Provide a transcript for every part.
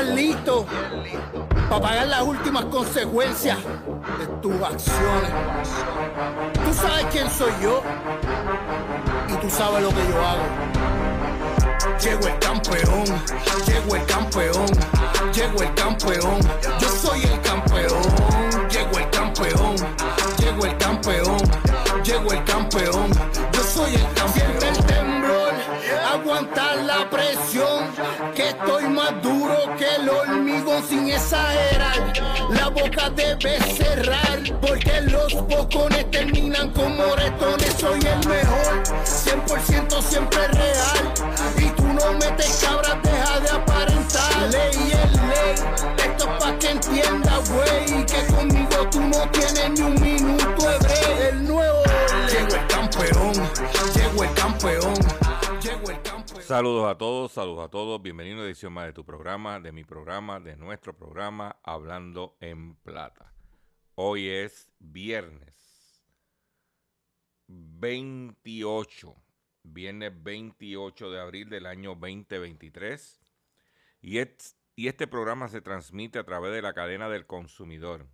Tienes que estar listo para pagar las últimas consecuencias de tus acciones. Tú sabes quién soy yo y tú sabes lo que yo hago. Llego el campeón, llego el campeón, llego el campeón, yo soy el campeón, llego el campeón, llego el campeón, llego el campeón, yo soy el campeón. Siente el temblor, aguantar la presión, que estoy más duro que el hormigón sin exagerar. La boca debe cerrar, porque los bocones terminan como moretones. Soy el mejor, 100% siempre real. Y tú no metes cabras, deja de aparentar. Ley es ley, esto es pa' que entienda, Saludos a todos, saludos a todos. Bienvenidos a edición más de tu programa, de mi programa, de nuestro programa Hablando en Plata. Hoy es viernes 28, viernes 28 de abril del año 2023. Y, es- y este programa se transmite a través de la cadena del consumidor.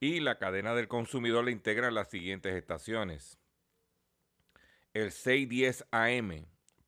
Y la cadena del consumidor le integra las siguientes estaciones. El 610 AM,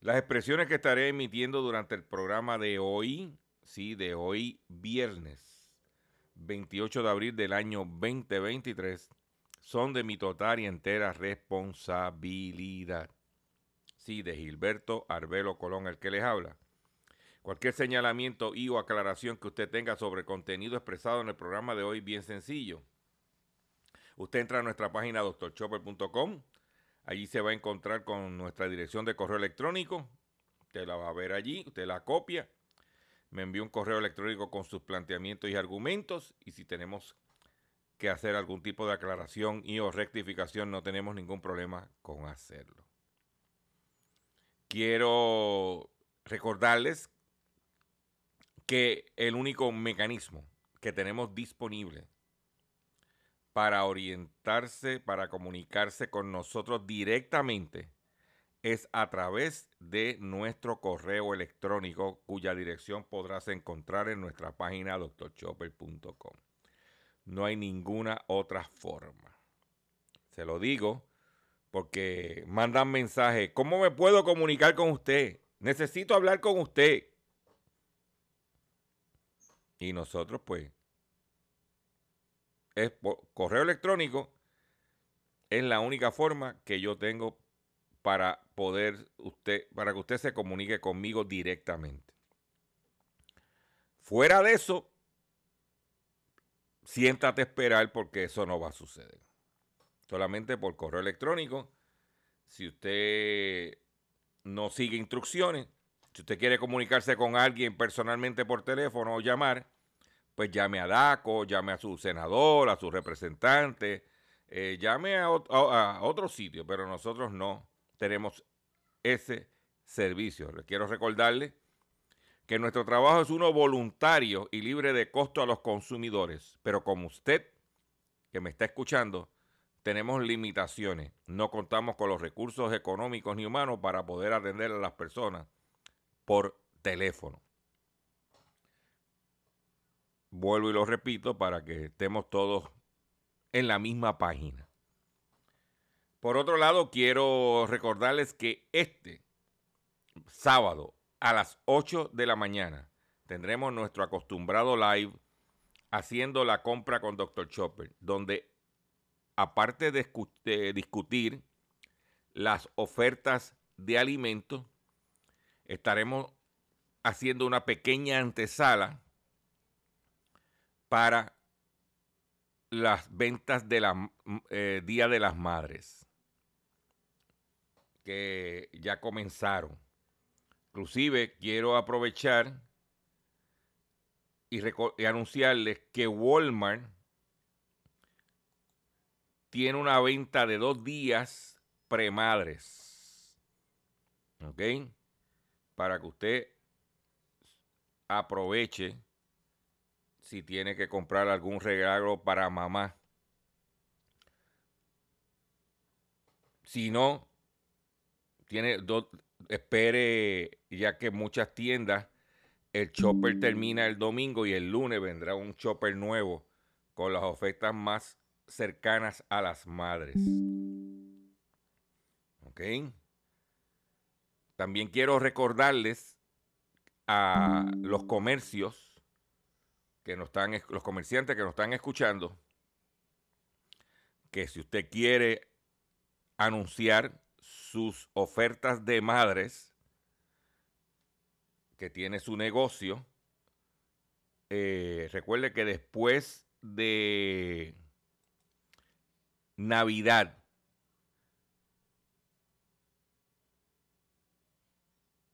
Las expresiones que estaré emitiendo durante el programa de hoy, sí, de hoy viernes 28 de abril del año 2023, son de mi total y entera responsabilidad. Sí, de Gilberto Arbelo Colón, el que les habla. Cualquier señalamiento y o aclaración que usted tenga sobre el contenido expresado en el programa de hoy, bien sencillo. Usted entra a nuestra página doctorchopper.com. Allí se va a encontrar con nuestra dirección de correo electrónico. Usted la va a ver allí, usted la copia. Me envía un correo electrónico con sus planteamientos y argumentos. Y si tenemos que hacer algún tipo de aclaración y o rectificación, no tenemos ningún problema con hacerlo. Quiero recordarles que el único mecanismo que tenemos disponible para orientarse, para comunicarse con nosotros directamente, es a través de nuestro correo electrónico, cuya dirección podrás encontrar en nuestra página doctorchopper.com. No hay ninguna otra forma. Se lo digo porque mandan mensajes. ¿Cómo me puedo comunicar con usted? Necesito hablar con usted. Y nosotros, pues, es por correo electrónico, es la única forma que yo tengo para poder usted, para que usted se comunique conmigo directamente. Fuera de eso, siéntate a esperar porque eso no va a suceder. Solamente por correo electrónico. Si usted no sigue instrucciones, si usted quiere comunicarse con alguien personalmente por teléfono o llamar, pues llame a DACO, llame a su senador, a su representante, eh, llame a, a otro sitio, pero nosotros no tenemos ese servicio. Les quiero recordarle que nuestro trabajo es uno voluntario y libre de costo a los consumidores, pero como usted que me está escuchando, tenemos limitaciones. No contamos con los recursos económicos ni humanos para poder atender a las personas por teléfono. Vuelvo y lo repito para que estemos todos en la misma página. Por otro lado, quiero recordarles que este sábado a las 8 de la mañana tendremos nuestro acostumbrado live haciendo la compra con Dr. Chopper, donde aparte de, discutir las ofertas de alimentos, estaremos haciendo una pequeña antesala para las ventas del eh, Día de las Madres, que ya comenzaron. Inclusive quiero aprovechar y, y anunciarles que Walmart tiene una venta de dos días premadres. ¿Ok? Para que usted aproveche si tiene que comprar algún regalo para mamá. Si no, tiene dos, espere, ya que muchas tiendas, el chopper termina el domingo y el lunes vendrá un chopper nuevo con las ofertas más cercanas a las madres. ¿Ok? También quiero recordarles a los comercios que nos están, los comerciantes que nos están escuchando, que si usted quiere anunciar sus ofertas de madres que tiene su negocio, eh, recuerde que después de Navidad.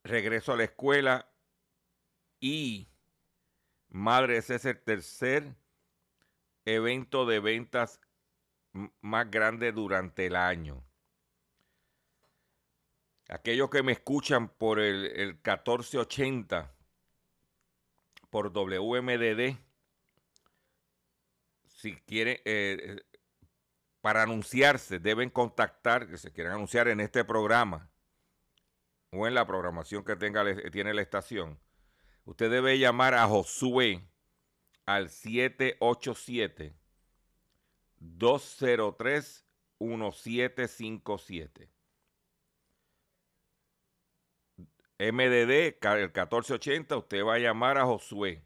Regreso a la escuela y Madres es el tercer evento de ventas más grande durante el año. Aquellos que me escuchan por el, 1480, por WMDD, si quieren, eh, para anunciarse deben contactar, que se quieran anunciar en este programa o en la programación que tenga, tiene la estación, usted debe llamar a Josué al 787 203 1757. MDD, el 1480, usted va a llamar a Josué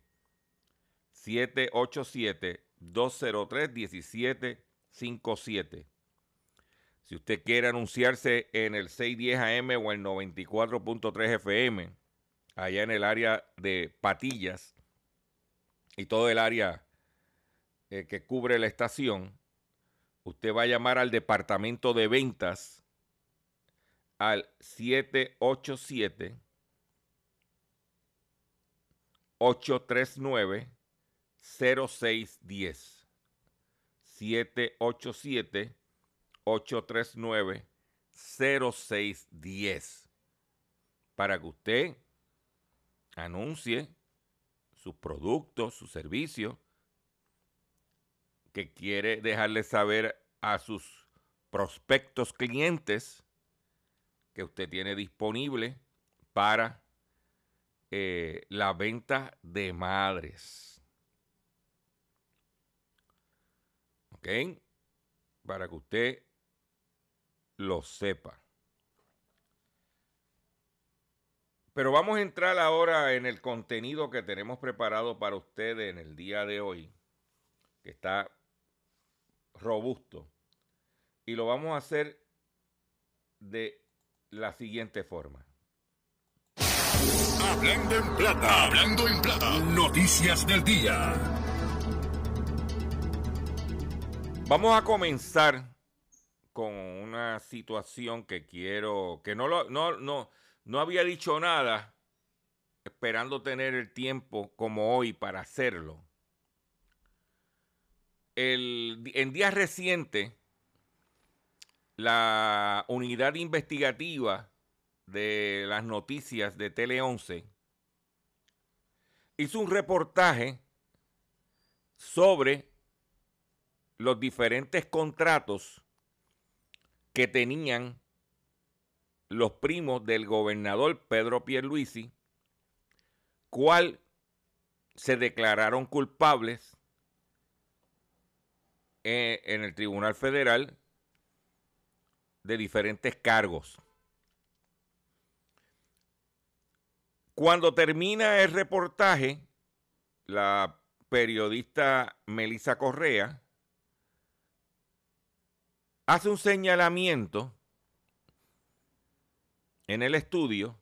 787 203 1757 57. Si usted quiere anunciarse en el 610 AM o el 94.3 FM, allá en el área de Patillas y todo el área eh, que cubre la estación, usted va a llamar al departamento de ventas al 787 839 0610. 787-839-0610 para que usted anuncie sus productos, sus servicios, que quiere dejarle saber a sus prospectos clientes que usted tiene disponible para eh, la venta de madres. Para que usted lo sepa. Pero vamos a entrar ahora en el contenido que tenemos preparado para ustedes en el día de hoy, que está robusto. Y lo vamos a hacer de la siguiente forma. Hablando en plata, hablando en plata, noticias del día. Vamos a comenzar con una situación que quiero, que no, lo, no, no, no había dicho nada, esperando tener el tiempo como hoy para hacerlo. El, en días recientes, la unidad investigativa de las noticias de Tele 11 hizo un reportaje sobre los diferentes contratos que tenían los primos del gobernador Pedro Pierluisi, cual se declararon culpables en, en el Tribunal Federal de diferentes cargos. Cuando termina el reportaje, la periodista Melissa Correa hace un señalamiento en el estudio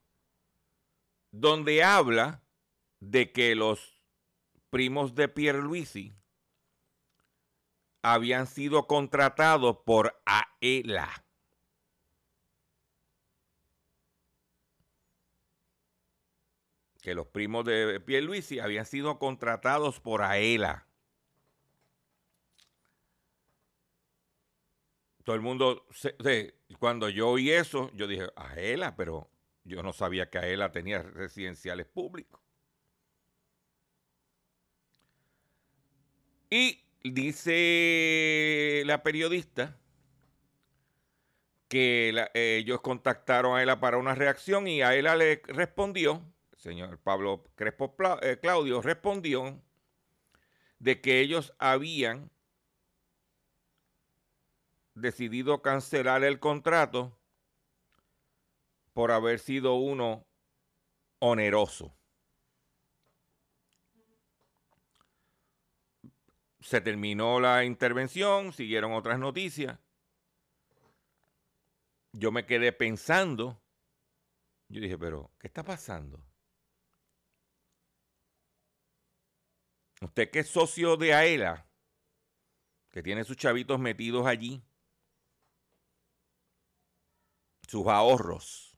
donde habla de que los primos de Pierluisi habían sido contratados por AELA. Que los primos de Pierluisi habían sido contratados por AELA. Todo el mundo, cuando yo oí eso, yo dije, Aela, pero yo no sabía que Aela tenía residenciales públicos. Y dice la periodista que ellos contactaron a Aela para una reacción y Aela le respondió, el señor Pablo Crespo eh, Claudio respondió de que ellos habían decidido cancelar el contrato por haber sido uno oneroso. Se terminó la intervención, siguieron otras noticias. Yo me quedé pensando, yo dije, pero, ¿qué está pasando? Usted que es socio de AELA, que tiene sus chavitos metidos allí, sus ahorros,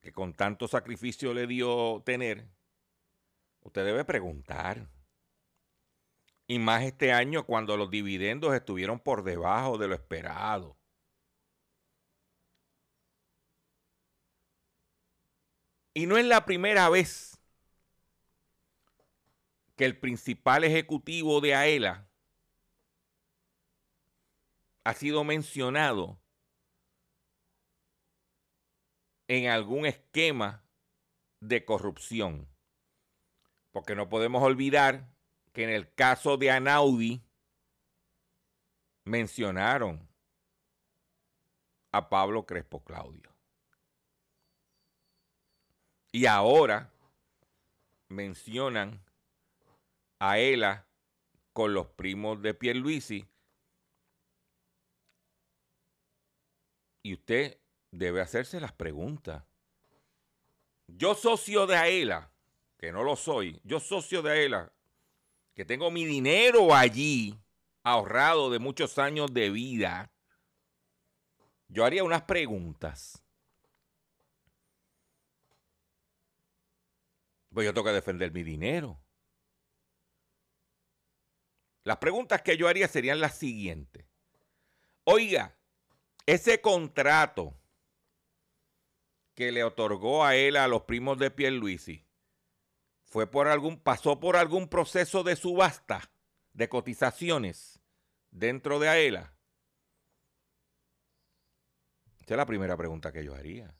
que con tanto sacrificio le dio tener, usted debe preguntar. Y más este año cuando los dividendos estuvieron por debajo de lo esperado. Y no es la primera vez que el principal ejecutivo de AELA ha sido mencionado en algún esquema de corrupción. Porque no podemos olvidar que en el caso de Anaudi mencionaron a Pablo Crespo Claudio. Y ahora mencionan a Ela con los primos de Pierluisi Y usted debe hacerse las preguntas. Yo socio de AELA, que no lo soy, yo socio de AELA, que tengo mi dinero allí ahorrado de muchos años de vida, yo haría unas preguntas. Pues yo tengo que defender mi dinero. Las preguntas que yo haría serían las siguientes. Oiga, ese contrato que le otorgó a él a los primos de Pierluisi fue por algún pasó por algún proceso de subasta de cotizaciones dentro de AELA. Esa es la primera pregunta que yo haría.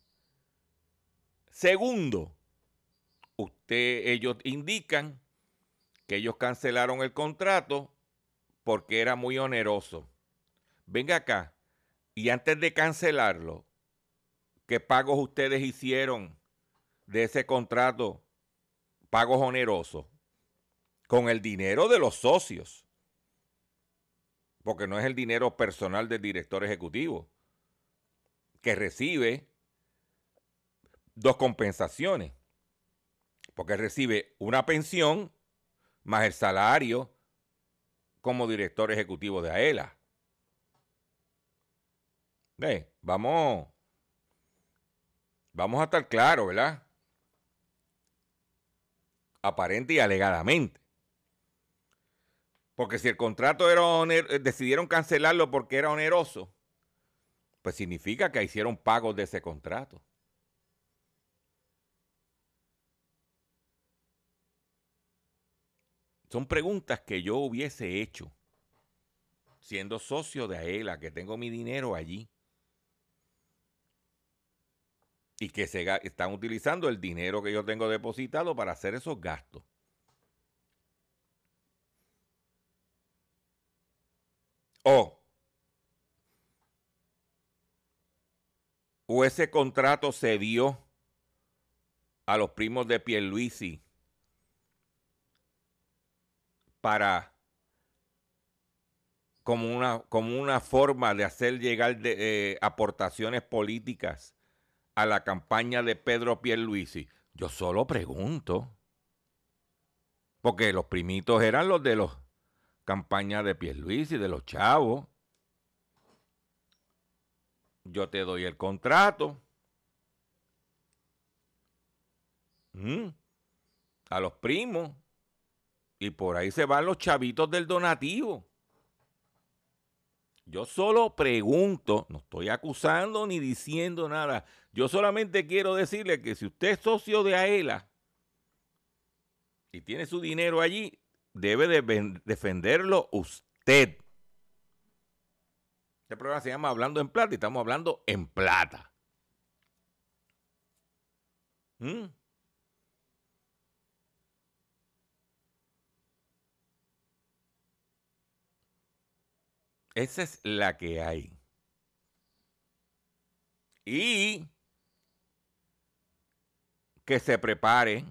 Segundo, usted, ellos indican que ellos cancelaron el contrato porque era muy oneroso. Venga acá, y antes de cancelarlo, ¿qué pagos ustedes hicieron de ese contrato? Pagos onerosos. Con el dinero de los socios. Porque no es el dinero personal del director ejecutivo. Que recibe dos compensaciones. Porque recibe una pensión más el salario como director ejecutivo de AELA vamos, vamos a estar claros, ¿verdad? Aparente y alegadamente. Porque si el contrato era oneroso, eh, decidieron cancelarlo porque era oneroso, pues significa que hicieron pagos de ese contrato. Son preguntas que yo hubiese hecho siendo socio de AELA, que tengo mi dinero allí. Y que se están utilizando el dinero que yo tengo depositado para hacer esos gastos. O, o ese contrato se dio a los primos de Pierluisi para como una, como una forma de hacer llegar de, eh, aportaciones políticas a la campaña de Pedro Pierluisi. Yo solo pregunto. Porque los primitos eran los de los campañas de Pierluisi, de los chavos. Yo te doy el contrato. Mm. A los primos. Y por ahí se van los chavitos del donativo. Yo solo pregunto, no estoy acusando ni diciendo nada. Yo solamente quiero decirle que si usted es socio de AELA y tiene su dinero allí, debe de defenderlo usted. Este programa se llama Hablando en Plata y estamos hablando en plata. ¿Mm? Esa es la que hay. Y que se prepare,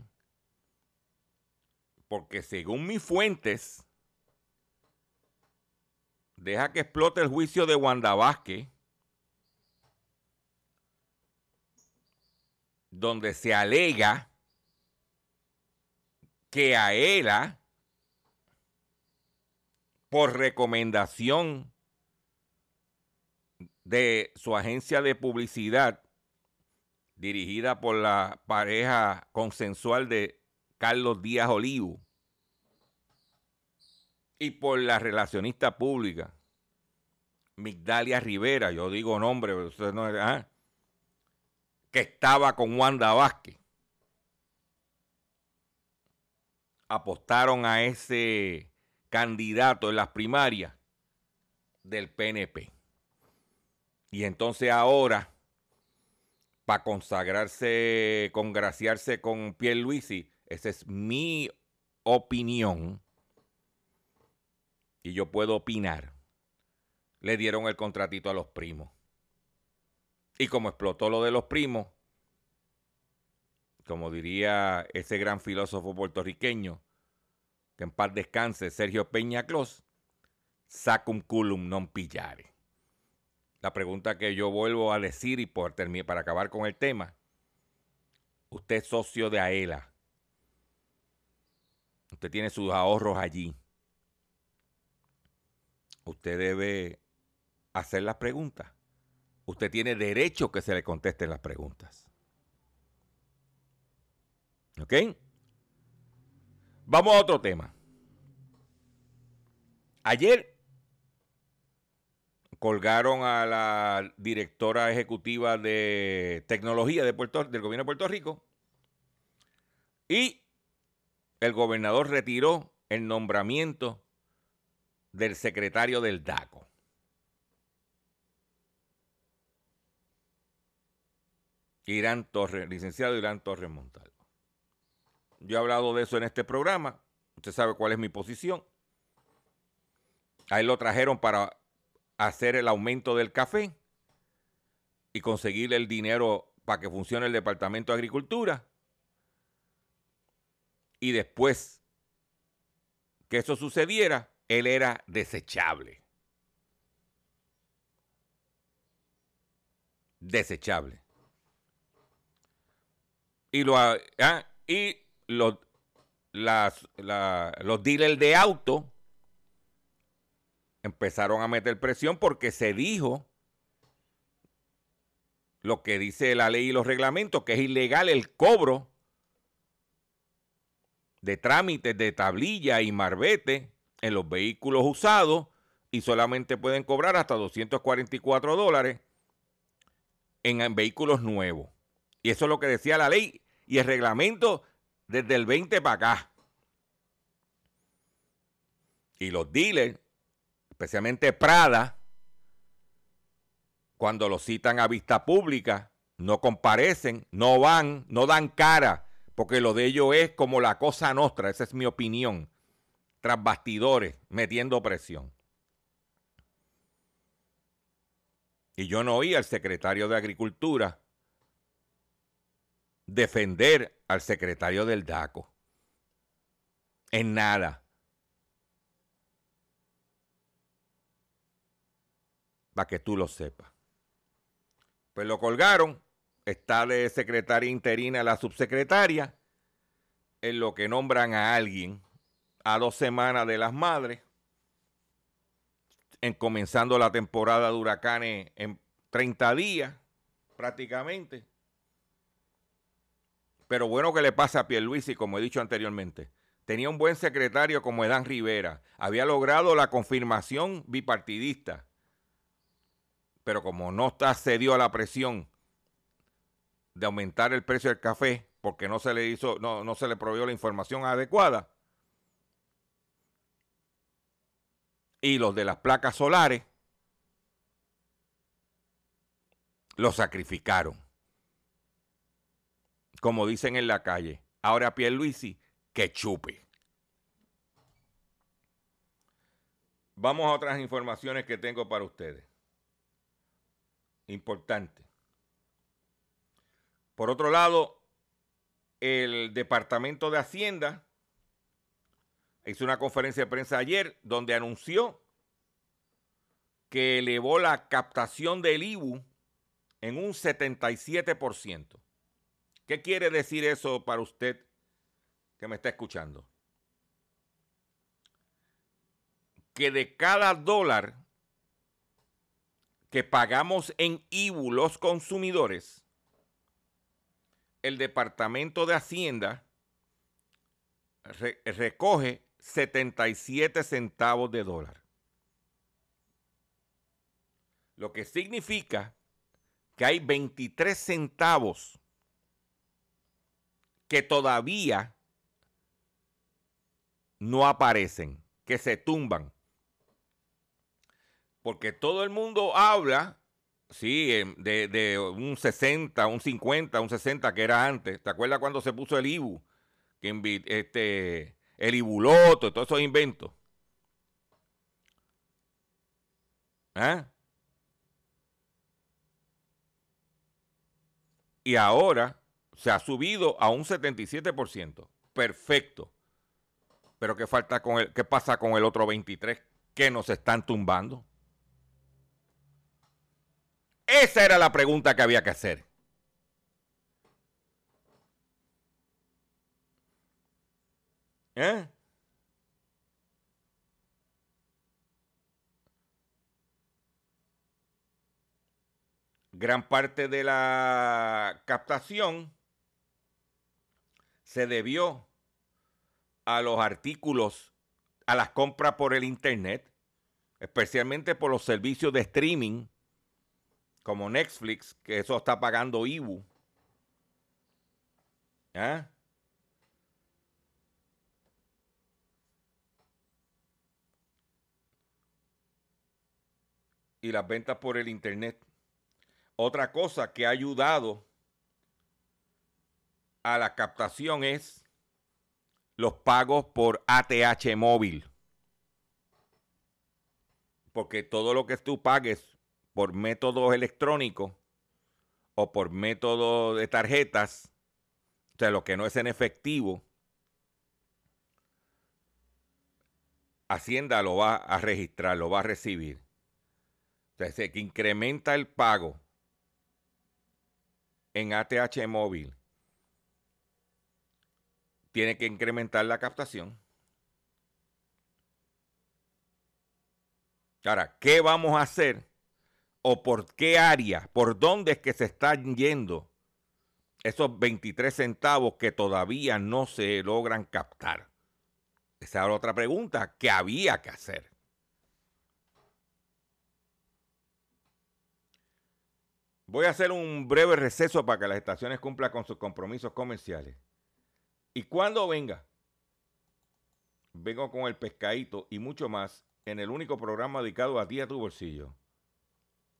porque según mis fuentes, deja que explote el juicio de Wanda Vázquez, donde se alega que a ella, por recomendación de su agencia de publicidad, dirigida por la pareja consensual de Carlos Díaz Olivo y por la relacionista pública Migdalia Rivera, yo digo nombre, usted no, ¿ah? que estaba con Wanda Vázquez. Apostaron a ese candidato en las primarias del PNP. Y entonces ahora, para consagrarse, congraciarse con Pierluisi, esa es mi opinión, y yo puedo opinar, le dieron el contratito a los primos. Y como explotó lo de los primos, como diría ese gran filósofo puertorriqueño, que en paz descanse, Sergio Peña Clos, sacum culum non pillare la pregunta que yo vuelvo a decir y por para acabar con el tema. Usted es socio de AELA. Usted tiene sus ahorros allí. Usted debe hacer las preguntas. Usted tiene derecho que se le contesten las preguntas. ¿Ok? Vamos a otro tema. Ayer colgaron a la directora ejecutiva de tecnología del gobierno de Puerto Rico y el gobernador retiró el nombramiento del secretario del DACO. Irán Torres, licenciado Irán Torres Montalvo. Yo he hablado de eso en este programa. Usted sabe cuál es mi posición. Ahí lo trajeron para hacer el aumento del café y conseguir el dinero para que funcione el Departamento de Agricultura. Y después que eso sucediera, él era desechable. Desechable. Y, lo, ah, y los, las, los dealers de auto empezaron a meter presión porque se dijo lo que dice la ley y los reglamentos, que es ilegal el cobro de trámites de tablilla y marbete en los vehículos usados y solamente pueden cobrar hasta 244 dólares en, en vehículos nuevos. Y eso es lo que decía la ley y el reglamento desde el 20 para acá. Y los dealers, especialmente Prada, cuando lo citan a vista pública, no comparecen, no van, no dan cara, porque lo de ellos es como la cosa nuestra, esa es mi opinión, tras bastidores, metiendo presión. Y yo no oí al secretario de Agricultura defender al secretario del DACO. En nada. Para que tú lo sepas. Pues lo colgaron. Está de secretaria interina la subsecretaria. En lo que nombran a alguien a dos semanas de las madres. En comenzando la temporada de huracanes en 30 días, prácticamente. Pero bueno que le pasa a Pierluisi, como he dicho anteriormente. Tenía un buen secretario como Edán Rivera. Había logrado la confirmación bipartidista. Pero como no está cedió a la presión de aumentar el precio del café porque no se le hizo, no, no se le proveyó la información adecuada. Y los de las placas solares lo sacrificaron. Como dicen en la calle. Ahora Pierluisi, que chupe. Vamos a otras informaciones que tengo para ustedes. Importante. Por otro lado, el Departamento de Hacienda hizo una conferencia de prensa ayer donde anunció que elevó la captación del IBU en un 77%. ¿Qué quiere decir eso para usted que me está escuchando? Que de cada dólar que pagamos en IBU los consumidores, el Departamento de Hacienda recoge 77 centavos de dólar. Lo que significa que hay 23 centavos que todavía no aparecen, que se tumban. Porque todo el mundo habla, sí, em, de, un 60, un 50, un 60 que era antes. ¿Te acuerdas cuando se puso el IBU? Este, el Ibuloto, todos esos inventos. ¿Ah? Y ahora se ha subido a un 77%. Perfecto. Pero ¿qué, falta con el, ¿qué pasa con el otro 23% que nos están tumbando? Esa era la pregunta que había que hacer. ¿Eh? Gran parte de la captación se debió a los artículos, a las compras por el Internet, especialmente por los servicios de streaming como Netflix, que eso está pagando IBU. ¿Ah? Y las ventas por el Internet. Otra cosa que ha ayudado a la captación es los pagos por ATH móvil. Porque todo lo que tú pagues por métodos electrónicos o por método de tarjetas, o sea, lo que no es en efectivo, Hacienda lo va a registrar, lo va a recibir. O sea, que incrementa el pago en ATH móvil tiene que incrementar la captación. Ahora, ¿qué vamos a hacer? ¿O por qué área? ¿Por dónde es que se están yendo esos 23 centavos que todavía no se logran captar? Esa era otra pregunta que había que hacer. Voy a hacer un breve receso para que las estaciones cumplan con sus compromisos comerciales. Y cuando venga, vengo con el pescadito y mucho más en el único programa dedicado a ti a tu bolsillo.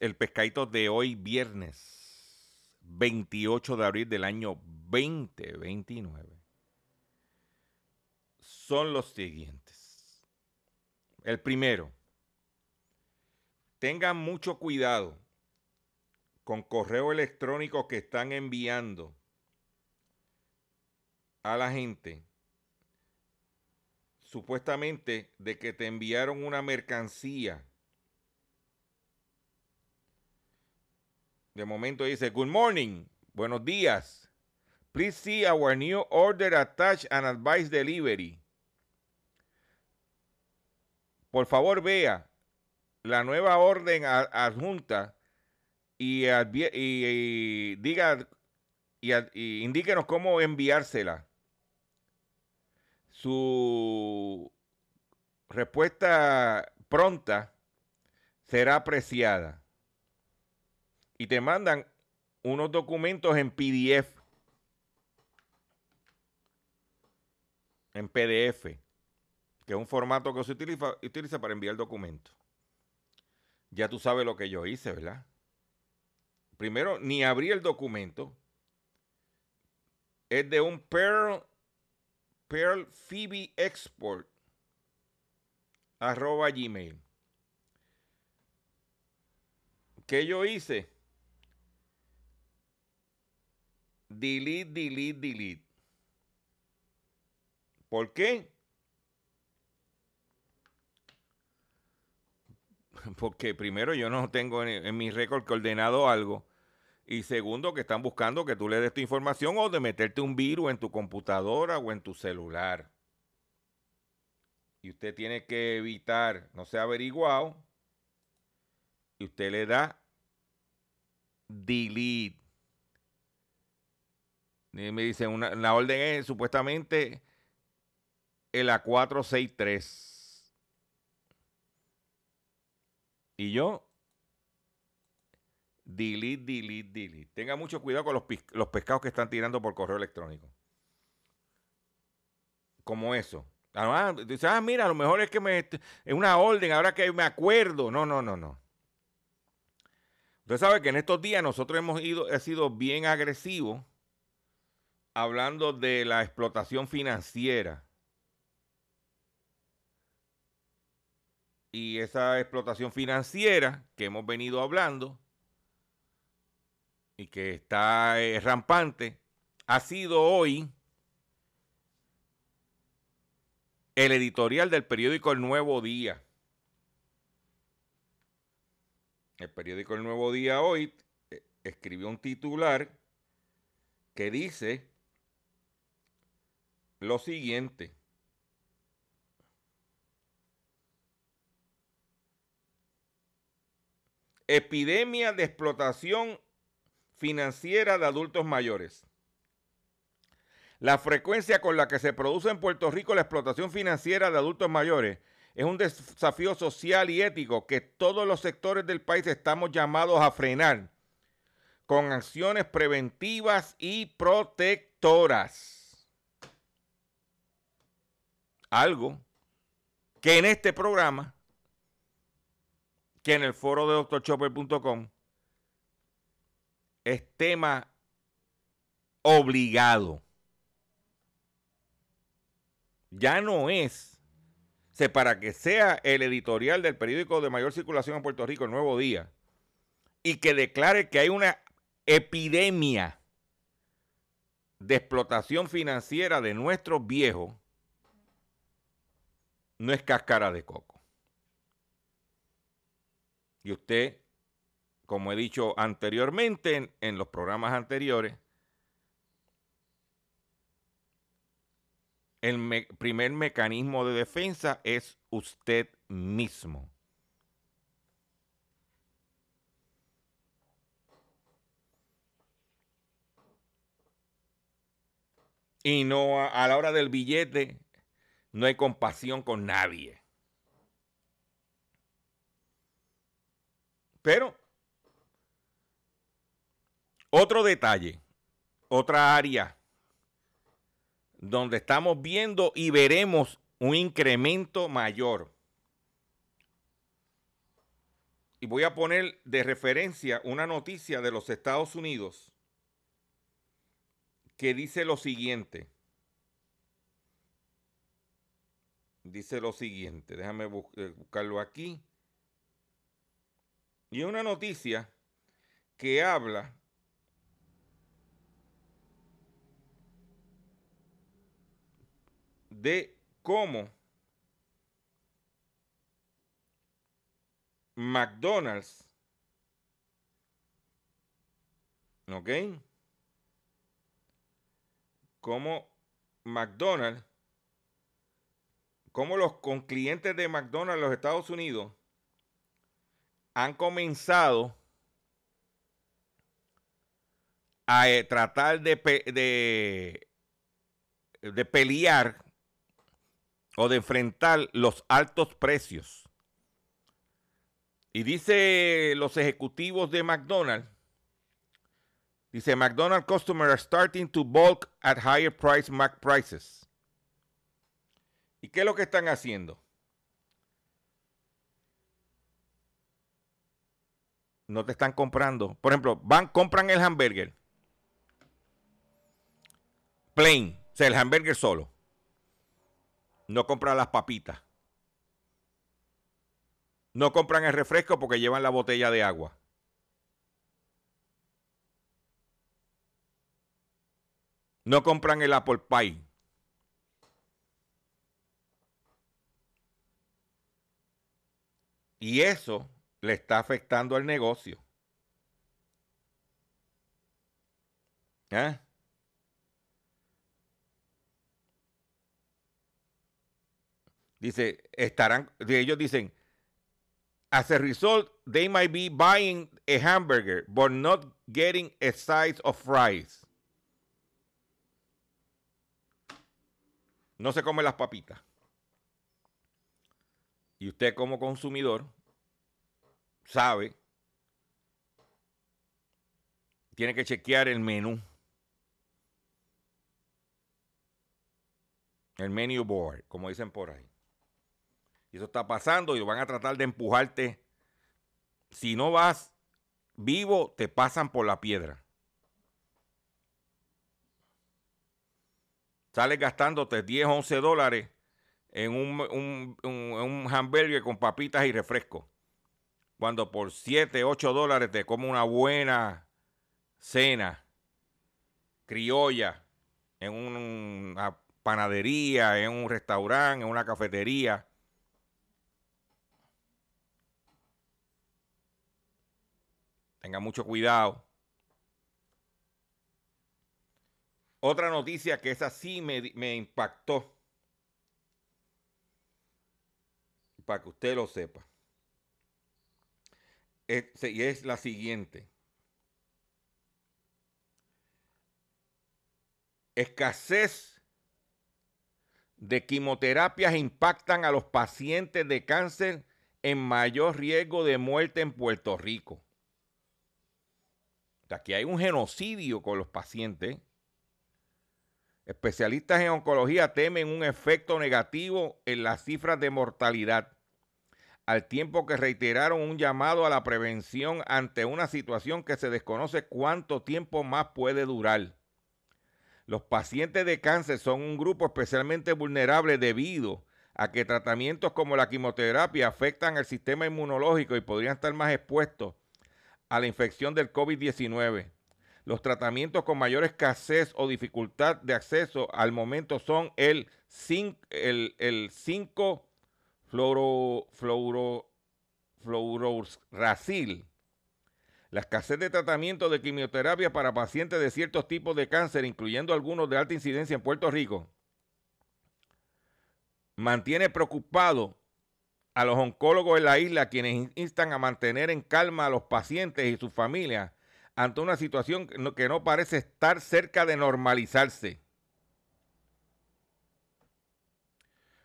el pescadito de hoy viernes 28 de abril del año 2029 son los siguientes. El primero, tengan mucho cuidado con correo electrónico que están enviando a la gente supuestamente de que te enviaron una mercancía De momento dice, good morning, buenos días. Please see our new order attached and advice delivery. Por favor, vea la nueva orden adjunta y, diga y, indíquenos cómo enviársela. Su respuesta pronta será apreciada y te mandan unos documentos en PDF, en PDF, que es un formato que se utiliza, para enviar documentos. Ya tú sabes lo que yo hice, ¿verdad? Primero, ni abrí el documento. Es de un Pearl, Pearl Phoebe Export arroba gmail. ¿Qué yo hice? Delete, delete, delete. ¿Por qué? Porque primero yo no tengo en, mi récord coordenado algo. Y segundo, que están buscando que tú le des tu información o de meterte un virus en tu computadora o en tu celular. Y usted tiene que evitar, no se averiguado, y usted le da delete. Y me dice, una, la orden es supuestamente el A463. Y yo, delete, delete, delete. Tenga mucho cuidado con los, los pescados que están tirando por correo electrónico. Como eso. Ah, dice, ah, mira, a lo mejor es que me, es una orden, ahora que me acuerdo. No, no, no, no. Usted sabe que en estos días nosotros hemos ido, he sido bien agresivos hablando de la explotación financiera. Y esa explotación financiera que hemos venido hablando y que está eh, rampante, ha sido hoy el editorial del periódico El Nuevo Día. El periódico El Nuevo Día hoy eh, escribió un titular que dice lo siguiente. Epidemia de explotación financiera de adultos mayores. La frecuencia con la que se produce en Puerto Rico la explotación financiera de adultos mayores es un desafío social y ético que todos los sectores del país estamos llamados a frenar con acciones preventivas y protectoras algo que en este programa, que en el foro de doctorchopper.com, es tema obligado. Ya no es para que sea el editorial del periódico de mayor circulación en Puerto Rico, el Nuevo Día, y que declare que hay una epidemia de explotación financiera de nuestros viejos, no es cáscara de coco. Y usted, como he dicho anteriormente en, los programas anteriores, el primer mecanismo de defensa es usted mismo. Y no a la hora del billete no hay compasión con nadie. Pero, otro detalle, otra área donde estamos viendo y veremos un incremento mayor. Y voy a poner de referencia una noticia de los Estados Unidos que dice lo siguiente. Dice lo siguiente, déjame eh, buscarlo aquí. Y una noticia que habla de cómo McDonald's, ¿ok? Cómo McDonald's, cómo los con clientes de McDonald's en los Estados Unidos han comenzado a eh, tratar de, de, de pelear o de enfrentar los altos precios. Y dice los ejecutivos de McDonald's, dice McDonald's customers are starting to bulk at higher price Mac prices. ¿Y qué es lo que están haciendo? No te están comprando. Por ejemplo, van, compran el hamburger. Plain, o sea, el hamburger solo no compran las papitas. No compran el refresco porque llevan la botella de agua. No compran el apple pie. Y eso le está afectando al negocio. ¿Eh? Dice, estarán, ellos dicen, as a result, they might be buying a hamburger, but not getting a size of fries. No se come las papitas. Y usted como consumidor sabe, tiene que chequear el menú. El menu board, como dicen por ahí. Y eso está pasando y van a tratar de empujarte. Si no vas vivo, te pasan por la piedra. Sales gastándote 10, 11 dólares en un, un, un, hamburger con papitas y refresco. Cuando por 7, 8 dólares te come una buena cena criolla en una panadería, en un restaurante, en una cafetería. Tenga mucho cuidado. Otra noticia que esa sí me, me impactó. Para que usted lo sepa. y es la siguiente. Escasez de quimioterapias impactan a los pacientes de cáncer en mayor riesgo de muerte en Puerto Rico. Aquí hay un genocidio con los pacientes. Especialistas en oncología temen un efecto negativo en las cifras de mortalidad, al tiempo que reiteraron un llamado a la prevención ante una situación que se desconoce cuánto tiempo más puede durar. Los pacientes de cáncer son un grupo especialmente vulnerable debido a que tratamientos como la quimioterapia afectan al sistema inmunológico y podrían estar más expuestos a la infección del COVID-19. Los tratamientos con mayor escasez o dificultad de acceso al momento son el 5 el, fluoro. La escasez de tratamiento de quimioterapia para pacientes de ciertos tipos de cáncer, incluyendo algunos de alta incidencia en Puerto Rico, mantiene preocupado a los oncólogos en la isla, quienes instan a mantener en calma a los pacientes y sus familias ante una situación que no parece estar cerca de normalizarse.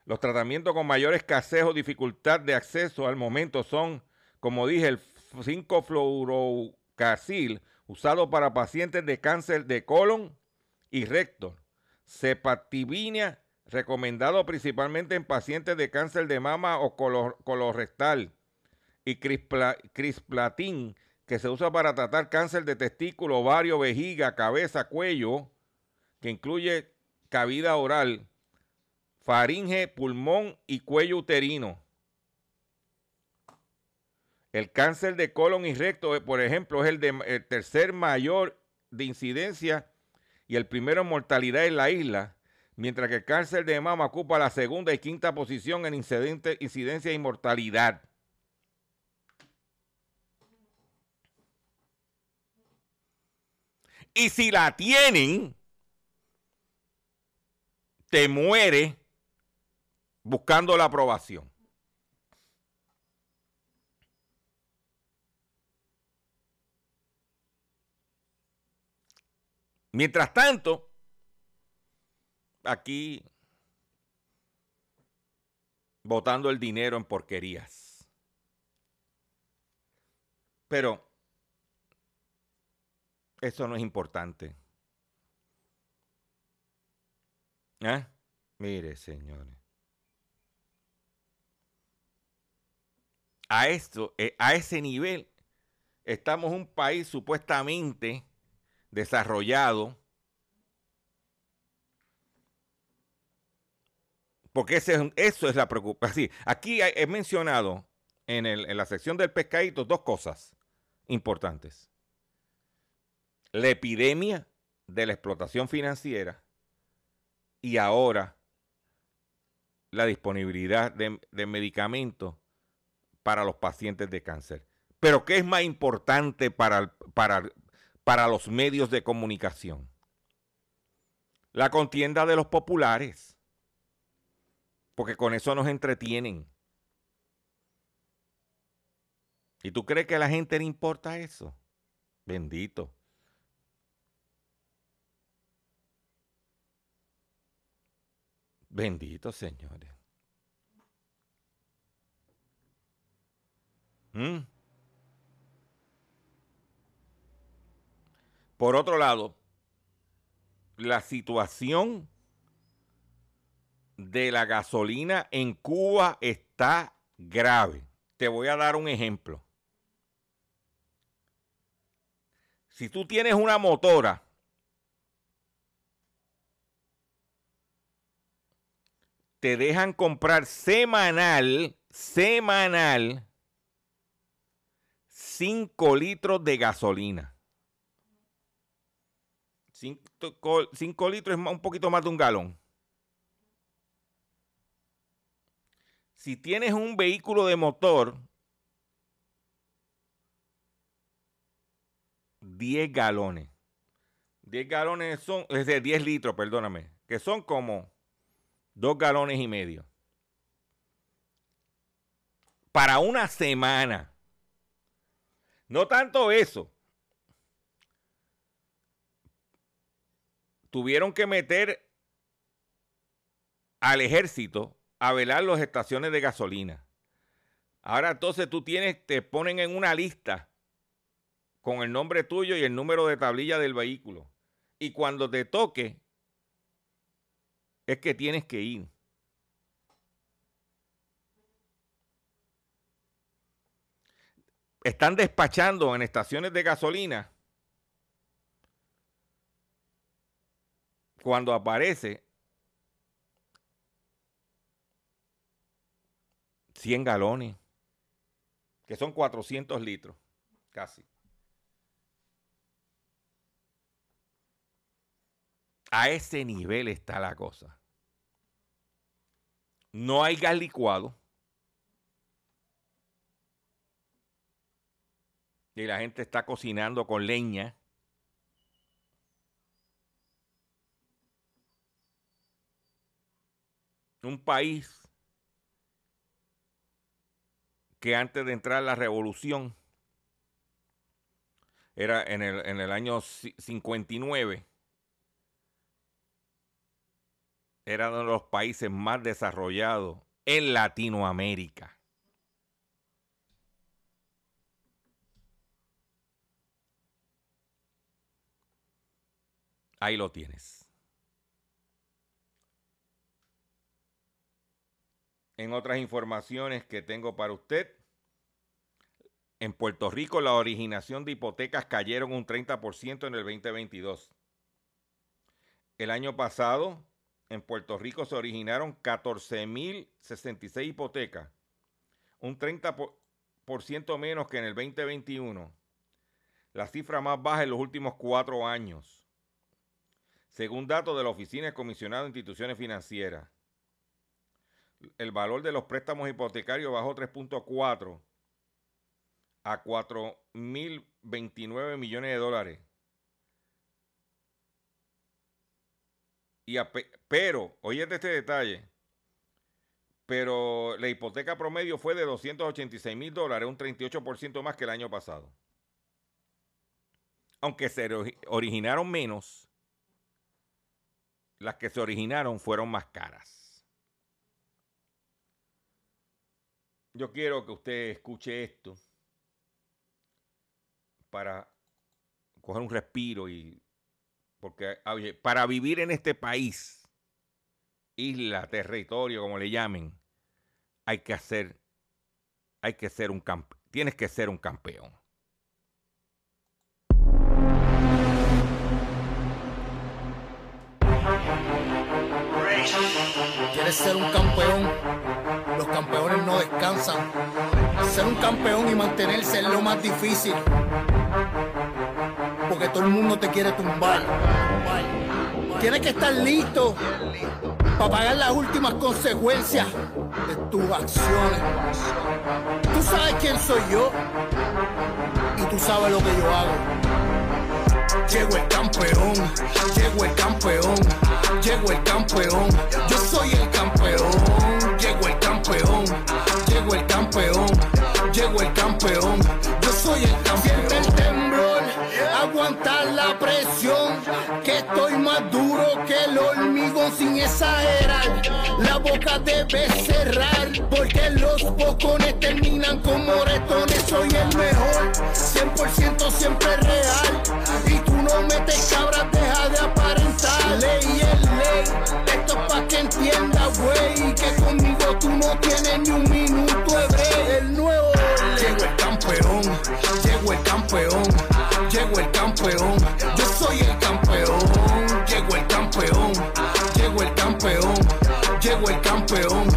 Los tratamientos con mayor escasez o dificultad de acceso al momento son, como dije, el 5-fluorocacil, usado para pacientes de cáncer de colon y recto. Cepatibina, recomendado principalmente en pacientes de cáncer de mama o colorectal. Y crisplatin, que se usa para tratar cáncer de testículo, ovario, vejiga, cabeza, cuello, que incluye cavidad oral faringe, pulmón y cuello uterino. El cáncer de colon y recto, eh, por ejemplo, es el, tercer mayor de incidencia y el primero en mortalidad en la isla, mientras que el cáncer de mama ocupa la segunda y quinta posición en incidencia y mortalidad. Y si la tienen, te muere buscando la aprobación. Mientras tanto, aquí botando el dinero en porquerías. Pero eso no es importante. ¿Eh? Mire, señores. A esto, eh, a ese nivel, estamos un país supuestamente desarrollado, porque ese, eso es la preocupación. Aquí he mencionado en, la sección del pescadito dos cosas importantes. La epidemia de la explotación financiera y ahora la disponibilidad de medicamentos para los pacientes de cáncer. Pero ¿qué es más importante para, para, para los medios de comunicación? La contienda de los populares. Porque con eso nos entretienen. ¿Y tú crees que a la gente le importa eso? Bendito. Bendito, señores. ¿Mm? Por otro lado, la situación de la gasolina en Cuba está grave. Te voy a dar un ejemplo. Si tú tienes una motora te dejan comprar semanal, semanal, 5 litros de gasolina. 5 litros es un poquito más de un galón. Si tienes un vehículo de motor, 10 galones. 10 galones son, es de 10 litros, perdóname, que son como 2 galones y medio. Para una semana. No tanto eso. Tuvieron que meter al ejército a velar las estaciones de gasolina. Ahora entonces tú tienes, te ponen en una lista con el nombre tuyo y el número de tablilla del vehículo. Y cuando te toque, es que tienes que ir. Están despachando en estaciones de gasolina cuando aparece 100 galones, que son 400 litros, casi. A ese nivel está la cosa. No hay gas licuado. y la gente está cocinando con leña. Un país que antes de entrar la revolución, era en el, en el año 59, era uno de los países más desarrollados en Latinoamérica. Ahí lo tienes. En otras informaciones que tengo para usted, en Puerto Rico la originación de hipotecas cayeron un 30% en el 2022. El año pasado, en Puerto Rico se originaron 14.066 hipotecas, un 30% menos que en el 2021, la cifra más baja en los últimos cuatro años, según datos de la Oficina de Comisionado de Instituciones Financieras. El valor de los préstamos hipotecarios bajó 3.4 a 4.029 millones de dólares. Y pero, oye este detalle, pero la hipoteca promedio fue de 286 mil dólares, un 38% más que el año pasado. Aunque se originaron menos, las que se originaron fueron más caras. Yo quiero que usted escuche esto para coger un respiro y porque para vivir en este país, isla, territorio, como le llamen, hay que hacer, hay que ser un campeón, tienes que ser un campeón. ¿Quieres ser un campeón? Los campeones no descansan. Ser un campeón y mantenerse es lo más difícil porque todo el mundo te quiere tumbar. Tienes que estar listo para pagar las últimas consecuencias de tus acciones. Tú sabes quién soy yo y tú sabes lo que yo hago. Llego el campeón, llego el campeón, llego el campeón, yo soy el campeón, llego el campeón, llego el campeón, llego el campeón, yo soy el campeón. Aguantar la presión, que estoy más duro que el hormigón sin exagerar. La boca debe cerrar, porque los bocones terminan como moretones. Soy el mejor, 100% siempre real. No metes cabras, deja de aparentar. Ley es ley, esto es pa' que entienda, güey. Que conmigo tú no tienes ni un minuto de El nuevo, llegó el campeón, llegó el campeón llegó el campeón, yo soy el campeón, llegó el campeón, llegó el campeón, llegó el campeón,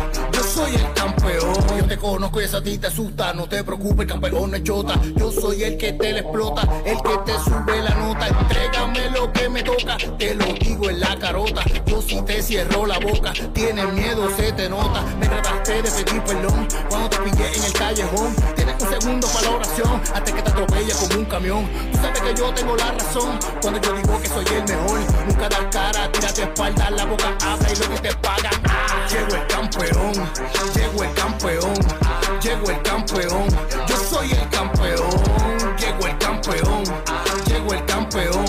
a ti te asusta, no te preocupes, campeón no es chota, yo soy el que te le explota, el que te sube la nota, entrégame lo que me toca, te lo digo en la carota, yo si te cierro la boca, tienes miedo, se te nota, me trataste de pedir perdón, cuando te pillé en el callejón, un segundo para la oración hasta que te atropelle como un camión. Tú sabes que yo tengo la razón cuando yo digo que soy el mejor. Nunca dar cara, tírate espalda, la boca abre y lo que te paga. Llego el campeón, llego el campeón, llego el campeón. Yo soy el campeón, llego el campeón, llego el campeón,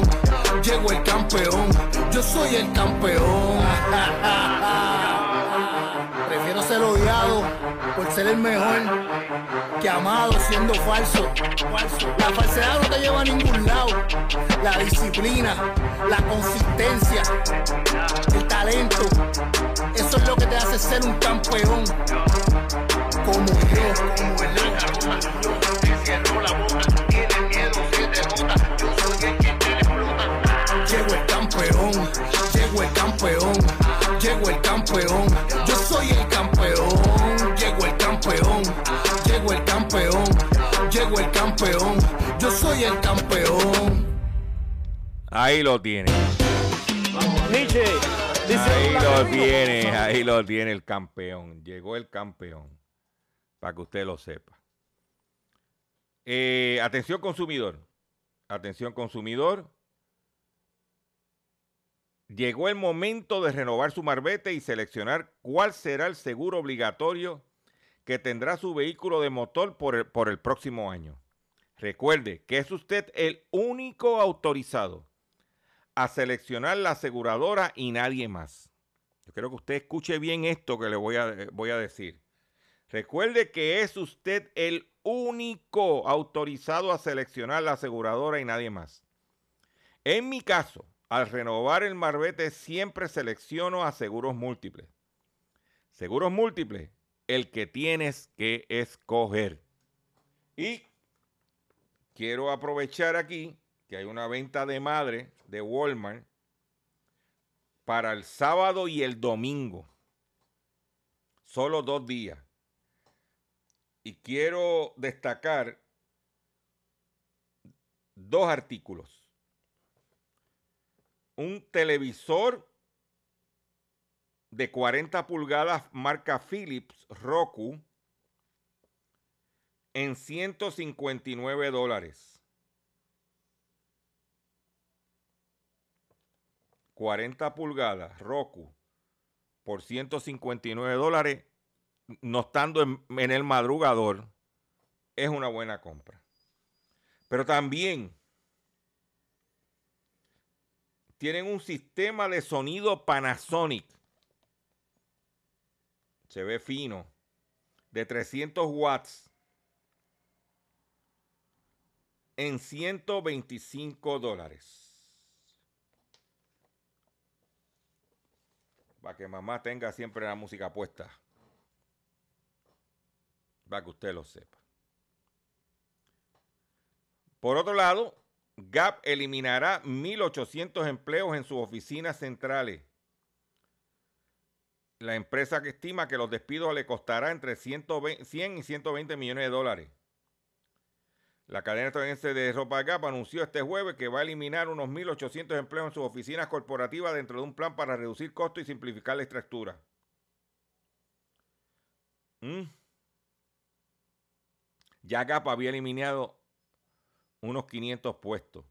llego el campeón. Yo soy el campeón. Prefiero ser odiado por ser el mejor que amado siendo falso. La falsedad no te lleva a ningún lado. La disciplina, la consistencia, el talento, eso es lo que te hace ser un campeón. Como yo, como el yo te cierro la boca, tiene miedo, se te nota, yo soy el que te explota. Llego el campeón, llego el campeón, llego el campeón, yo soy el campeón, llego el campeón Llego el campeón, llego el campeón, yo soy el campeón. Ahí lo tiene. ahí lo tiene, ahí lo tiene el campeón. Llegó el campeón. Para que usted lo sepa. Eh, atención consumidor. Atención consumidor. Llegó el momento de renovar su marbete y seleccionar cuál será el seguro obligatorio que tendrá su vehículo de motor por el, por el próximo año. Recuerde que es usted el único autorizado a seleccionar la aseguradora y nadie más. Yo quiero que usted escuche bien esto que le voy a, voy a decir. Recuerde que es usted el único autorizado a seleccionar la aseguradora y nadie más. En mi caso, al renovar el marbete siempre selecciono a seguros múltiples. Seguros múltiples, el que tienes que escoger. Y quiero aprovechar aquí que hay una venta de madre de Walmart para el sábado y el domingo. Solo dos días. Y quiero destacar dos artículos. Un televisor de 40 pulgadas marca Philips Roku en 159 dólares. 40 pulgadas Roku por 159 dólares, no estando en, el madrugador, es una buena compra. Pero también tienen un sistema de sonido Panasonic se ve fino, de 300 watts en 125 dólares. Para que mamá tenga siempre la música puesta. Para que usted lo sepa. Por otro lado, Gap eliminará 1.800 empleos en sus oficinas centrales la empresa que estima que los despidos le costará entre 100 y 120 millones de dólares. La cadena estadounidense de ropa Gap anunció este jueves que va a eliminar unos 1.800 empleos en sus oficinas corporativas dentro de un plan para reducir costos y simplificar la estructura. ¿Mm? Ya Gap había eliminado unos 500 puestos.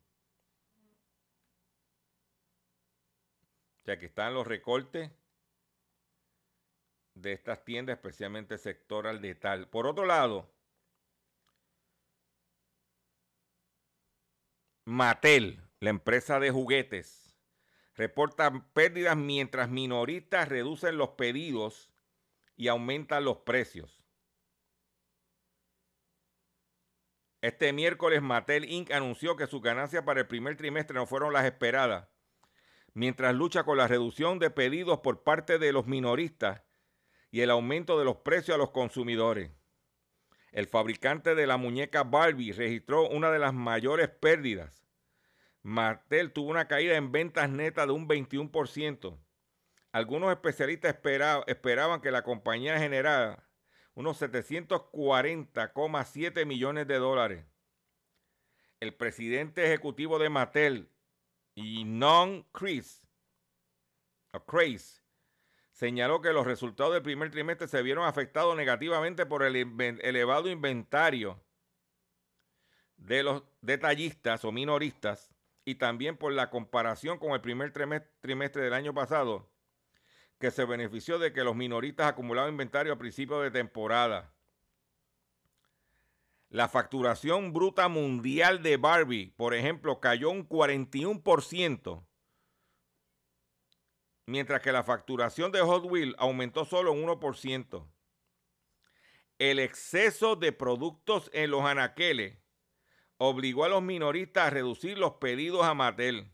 O sea que están los recortes de estas tiendas, especialmente sector al de tal. Por otro lado, Mattel, la empresa de juguetes, reporta pérdidas mientras minoristas reducen los pedidos y aumentan los precios. Este miércoles Mattel Inc. anunció que sus ganancias para el primer trimestre no fueron las esperadas, mientras lucha con la reducción de pedidos por parte de los minoristas y el aumento de los precios a los consumidores. El fabricante de la muñeca Barbie registró una de las mayores pérdidas. Mattel tuvo una caída en ventas netas de un 21%. Algunos especialistas esperaban que la compañía generara unos 740,7 millones de dólares. El presidente ejecutivo de Mattel, Non Chris, Chris señaló que los resultados del primer trimestre se vieron afectados negativamente por el elevado inventario de los detallistas o minoristas y también por la comparación con el primer trimestre del año pasado, que se benefició de que los minoristas acumulaban inventario a principios de temporada. La facturación bruta mundial de Barbie, por ejemplo, cayó un 41% mientras que la facturación de Hot Wheels aumentó solo un 1%. El exceso de productos en los anaqueles obligó a los minoristas a reducir los pedidos a Mattel.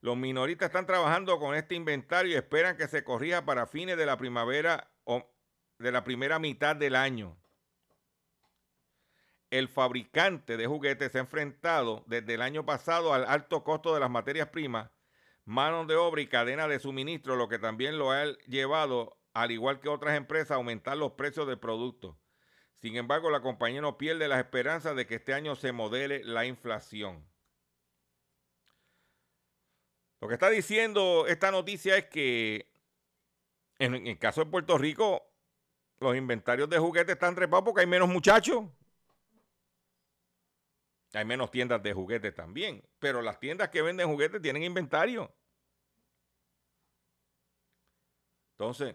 Los minoristas están trabajando con este inventario y esperan que se corrija para fines de la primavera o de la primera mitad del año. El fabricante de juguetes se ha enfrentado desde el año pasado al alto costo de las materias primas manos de obra y cadena de suministro, lo que también lo ha llevado, al igual que otras empresas, a aumentar los precios del producto. Sin embargo, la compañía no pierde las esperanzas de que este año se modele la inflación. Lo que está diciendo esta noticia es que en el caso de Puerto Rico, los inventarios de juguetes están trepados porque hay menos muchachos. Hay menos tiendas de juguetes también, pero las tiendas que venden juguetes tienen inventario. Entonces,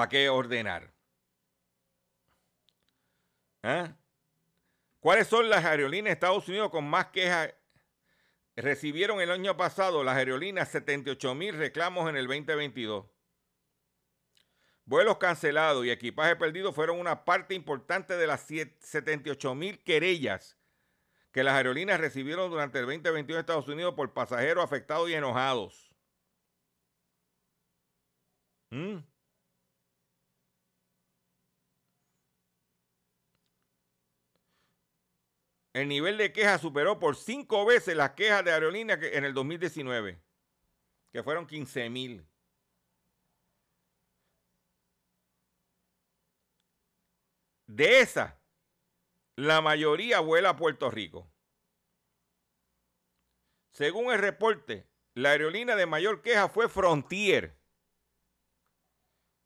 ¿Para qué ordenar? ¿Ah? ¿Cuáles son las aerolíneas de Estados Unidos con más quejas? Recibieron el año pasado las aerolíneas 78 mil reclamos en el 2022. Vuelos cancelados y equipaje perdido fueron una parte importante de las 78 mil querellas que las aerolíneas recibieron durante el 2021 en Estados Unidos por pasajeros afectados y enojados. ¿Mm? El nivel de quejas superó por cinco veces las quejas de aerolíneas en el 2019, que fueron 15 mil. De esas, la mayoría vuela a Puerto Rico. Según el reporte, la aerolínea de mayor queja fue Frontier.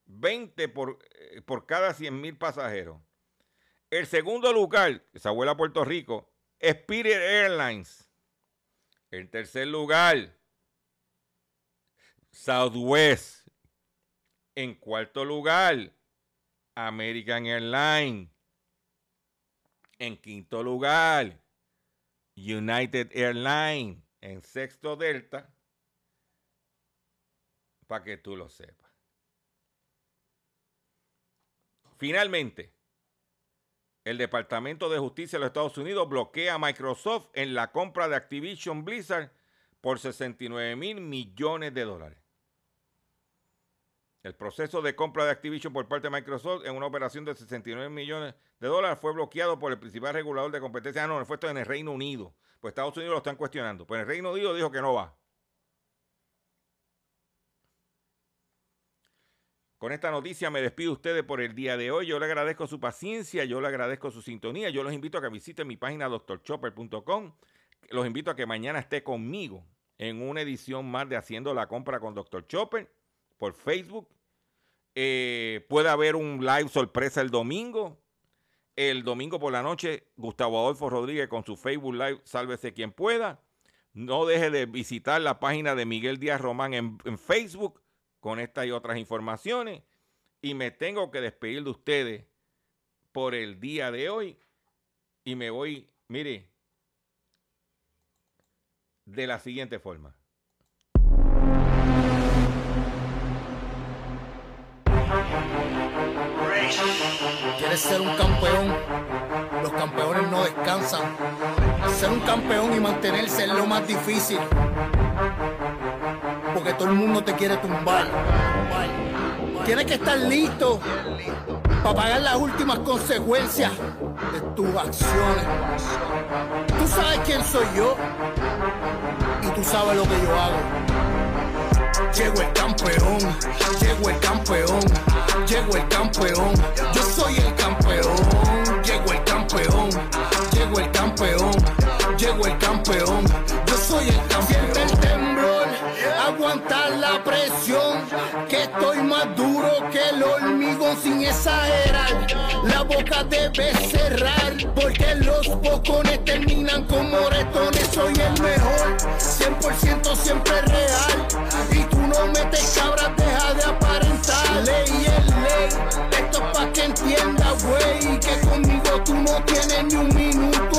20 por, eh, por cada 100 mil pasajeros. El segundo lugar, vuela a Puerto Rico, Spirit Airlines. En tercer lugar, Southwest. En cuarto lugar, American Airlines. En quinto lugar, United Airlines. En sexto, Delta. Para que tú lo sepas. Finalmente, el Departamento de Justicia de los Estados Unidos bloquea a Microsoft en la compra de Activision Blizzard por 69 mil millones de dólares. El proceso de compra de Activision por parte de Microsoft en una operación de 69 millones de dólares fue bloqueado por el principal regulador de competencia. Ah, no, fue esto en el Reino Unido. Pues Estados Unidos lo están cuestionando. Pues el Reino Unido dijo que no va. Con esta noticia me despido de ustedes por el día de hoy. Yo le agradezco su paciencia, yo le agradezco su sintonía. Yo los invito a que visiten mi página doctorchopper.com. Los invito a que mañana esté conmigo en una edición más de Haciendo la Compra con Dr. Chopper por Facebook. Eh, puede haber un live sorpresa el domingo. El domingo por la noche, Gustavo Adolfo Rodríguez con su Facebook Live, sálvese quien pueda. No deje de visitar la página de Miguel Díaz Román en Facebook con estas y otras informaciones. Y me tengo que despedir de ustedes por el día de hoy. Y me voy, mire, de la siguiente forma. ¿Quieres ser un campeón? Los campeones no descansan. Ser un campeón y mantenerse es lo más difícil porque todo el mundo te quiere tumbar. Tienes que estar listo para pagar las últimas consecuencias de tus acciones. Tú sabes quién soy yo y tú sabes lo que yo hago. Llego el campeón, llego el campeón, llego el campeón, yo soy el campeón, llego el campeón, llego el campeón, llego el campeón, Estoy más duro que el hormigón sin exagerar. La boca debe cerrar porque los bocones terminan con moretones. Soy el mejor, 100% siempre real. Y tú no metes cabras, deja de aparentar. Ley es ley, esto es pa' que entienda, güey, que conmigo tú no tienes ni un minuto.